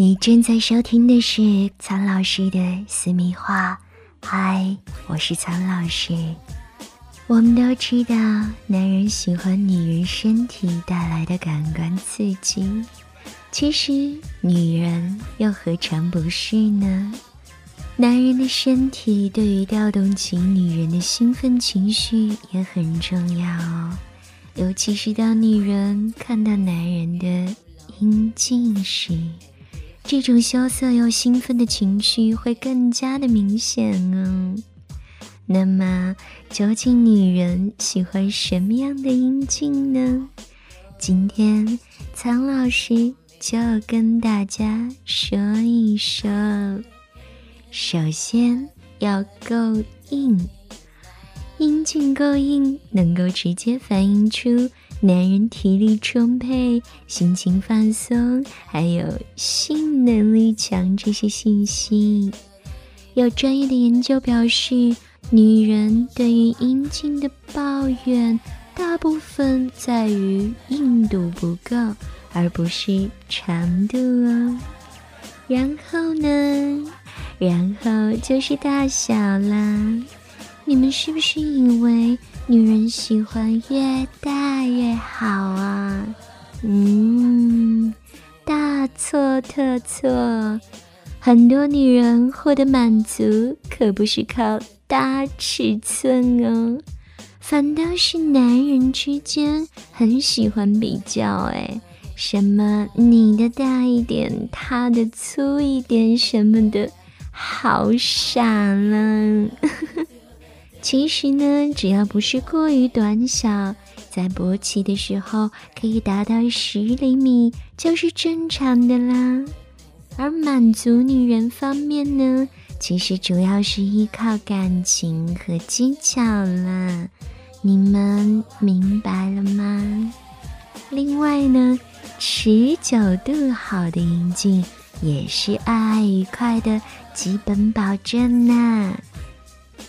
你正在收听的是苍老师的私密话。嗨，我是苍老师。我们都知道，男人喜欢女人身体带来的感官刺激，其实女人又何尝不是呢？男人的身体对于调动起女人的兴奋情绪也很重要哦，尤其是当女人看到男人的阴茎时。这种羞涩又兴奋的情绪会更加的明显哦。那么，究竟女人喜欢什么样的阴茎呢？今天，苍老师就跟大家说一说。首先要够硬，阴茎够硬，能够直接反映出。男人体力充沛、心情放松，还有性能力强这些信息。有专业的研究表示，女人对于阴茎的抱怨，大部分在于硬度不够，而不是长度哦。然后呢？然后就是大小啦。你们是不是以为？女人喜欢越大越好啊，嗯，大错特错。很多女人获得满足可不是靠大尺寸哦，反倒是男人之间很喜欢比较。哎，什么你的大一点，他的粗一点，什么的，好傻了。其实呢，只要不是过于短小，在勃起的时候可以达到十厘米，就是正常的啦。而满足女人方面呢，其实主要是依靠感情和技巧啦。你们明白了吗？另外呢，持久度好的阴茎也是爱愉快的基本保证呐。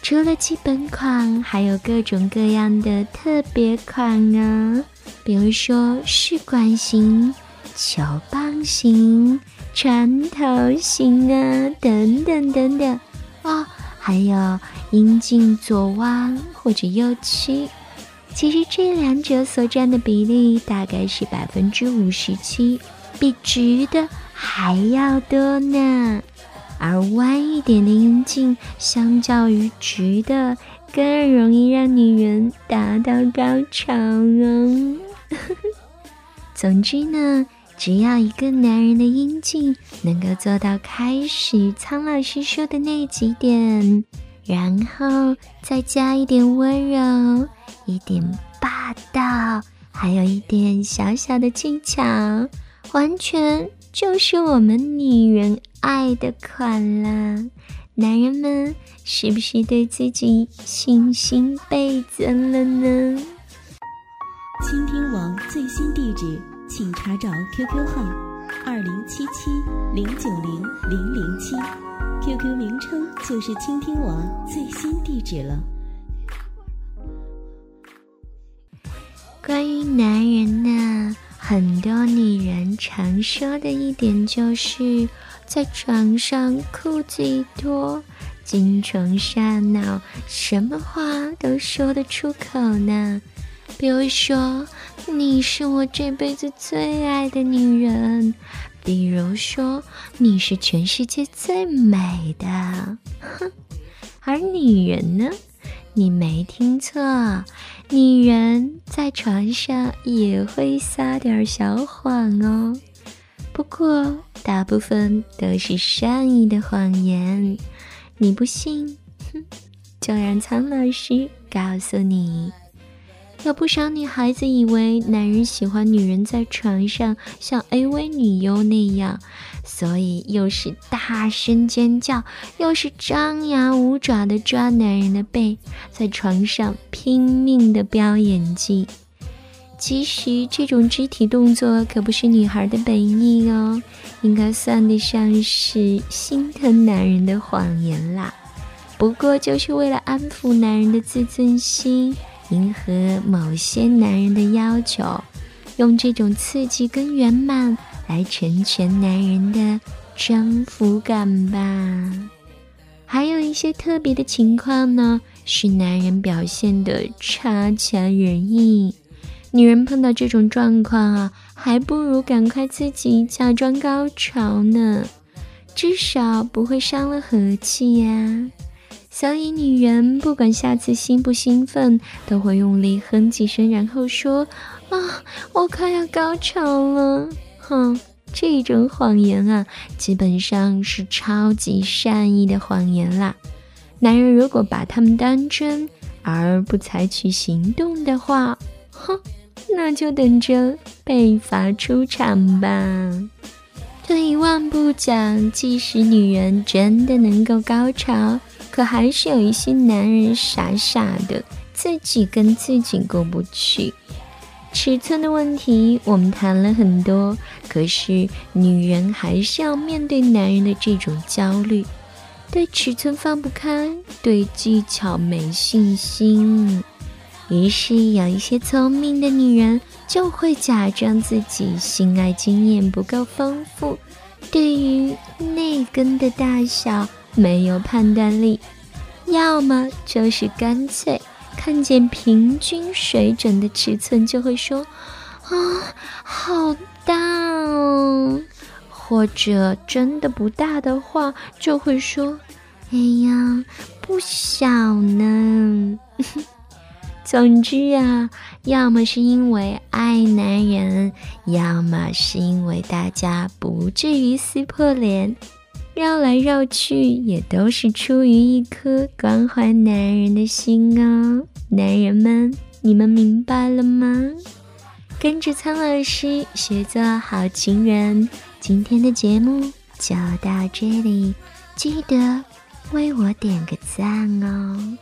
除了基本款，还有各种各样的特别款啊，比如说试管型、球棒型、船头型啊，等等等等哦，还有阴茎左弯或者右曲。其实这两者所占的比例大概是百分之五十七，比直的还要多呢。而弯一点的阴茎，相较于直的，更容易让女人达到高潮哦。总之呢，只要一个男人的阴茎能够做到开始苍老师说的那几点，然后再加一点温柔、一点霸道，还有一点小小的技巧，完全就是我们女人。爱的款啦，男人们是不是对自己信心倍增了呢？倾听网最新地址，请查找 QQ 号二零七七零九零零零七，QQ 名称就是倾听网最新地址了。关于男人呢，很多女人常说的一点就是。在床上裤子一脱，精虫上脑，什么话都说得出口呢。比如说，你是我这辈子最爱的女人；比如说，你是全世界最美的。哼，而女人呢？你没听错，女人在床上也会撒点小谎哦。不过，大部分都是善意的谎言。你不信？哼，就让苍老师告诉你。有不少女孩子以为男人喜欢女人在床上像 AV 女优那样，所以又是大声尖叫，又是张牙舞爪的抓男人的背，在床上拼命的飙演技。其实这种肢体动作可不是女孩的本意哦，应该算得上是心疼男人的谎言啦。不过就是为了安抚男人的自尊心，迎合某些男人的要求，用这种刺激跟圆满来成全男人的征服感吧。还有一些特别的情况呢，是男人表现的差强人意。女人碰到这种状况啊，还不如赶快自己假装高潮呢，至少不会伤了和气呀。所以女人不管下次兴不兴奋，都会用力哼几声，然后说：“啊，我快要高潮了。”哼，这种谎言啊，基本上是超级善意的谎言啦。男人如果把他们当真而不采取行动的话，哼。那就等着被罚出场吧。退一万步讲，即使女人真的能够高潮，可还是有一些男人傻傻的，自己跟自己过不去。尺寸的问题我们谈了很多，可是女人还是要面对男人的这种焦虑，对尺寸放不开，对技巧没信心。于是，有一些聪明的女人就会假装自己性爱经验不够丰富，对于内根的大小没有判断力，要么就是干脆看见平均水准的尺寸就会说：“啊，好大哦！”或者真的不大的话，就会说：“哎呀，不小呢。” 总之啊，要么是因为爱男人，要么是因为大家不至于撕破脸，绕来绕去也都是出于一颗关怀男人的心哦。男人们，你们明白了吗？跟着苍老师学做好情人，今天的节目就到这里，记得为我点个赞哦。